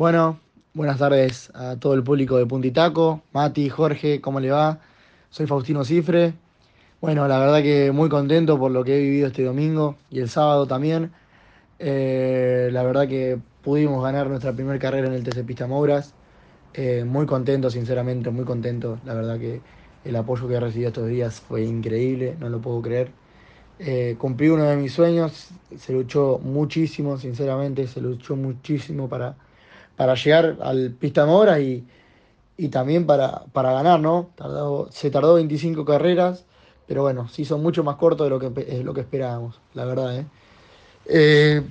Bueno, buenas tardes a todo el público de Puntitaco. Mati, Jorge, ¿cómo le va? Soy Faustino Cifre. Bueno, la verdad que muy contento por lo que he vivido este domingo y el sábado también. Eh, la verdad que pudimos ganar nuestra primera carrera en el TC Pista Mouras. Eh, muy contento, sinceramente, muy contento. La verdad que el apoyo que he recibido estos días fue increíble, no lo puedo creer. Eh, cumplí uno de mis sueños, se luchó muchísimo, sinceramente, se luchó muchísimo para, para llegar al Pista Mora y, y también para, para ganar, ¿no? se tardó 25 carreras, pero bueno, sí son mucho más cortos de lo que, lo que esperábamos, la verdad. ¿eh? Eh,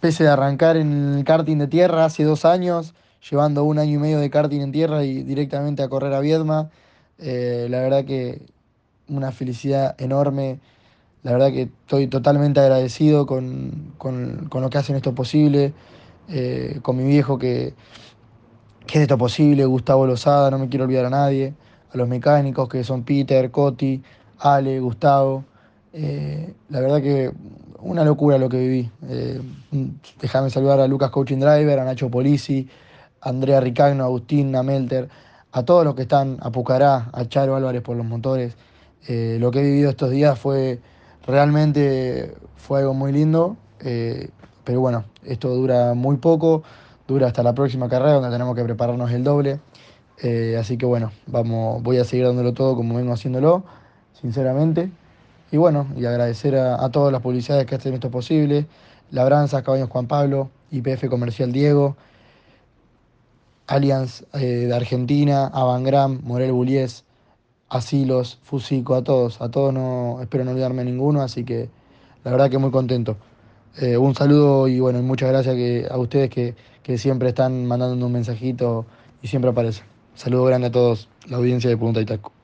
pese a arrancar en el karting de tierra hace dos años, llevando un año y medio de karting en tierra y directamente a correr a Viedma, eh, la verdad que una felicidad enorme. La verdad que estoy totalmente agradecido con, con, con lo que hacen esto posible. Eh, con mi viejo que, que es esto posible, Gustavo Lozada, no me quiero olvidar a nadie, a los mecánicos que son Peter, Coti, Ale, Gustavo. Eh, la verdad que una locura lo que viví. Eh, déjame saludar a Lucas Coaching Driver, a Nacho Polisi, a Andrea Ricagno, a Agustín, a Melter, a todos los que están, a Pucará, a Charo Álvarez por los motores. lo que he vivido estos días fue realmente fue algo muy lindo. Pero bueno, esto dura muy poco, dura hasta la próxima carrera donde tenemos que prepararnos el doble. Eh, así que bueno, vamos, voy a seguir dándolo todo como vengo haciéndolo, sinceramente. Y bueno, y agradecer a, todas las publicidades que hacen esto posible. Labranzas, Caballos Juan Pablo, IPF Comercial Diego, Allianz eh, de Argentina, Avangram, Morel Bullies, Asilos, Fusico, a todos. A todos no, espero no olvidarme ninguno, así que la verdad que muy contento. Eh, un saludo y bueno, muchas gracias a ustedes que, que, siempre están mandando un mensajito y siempre aparecen. Saludo grande a todos, la audiencia de Punta Itaco.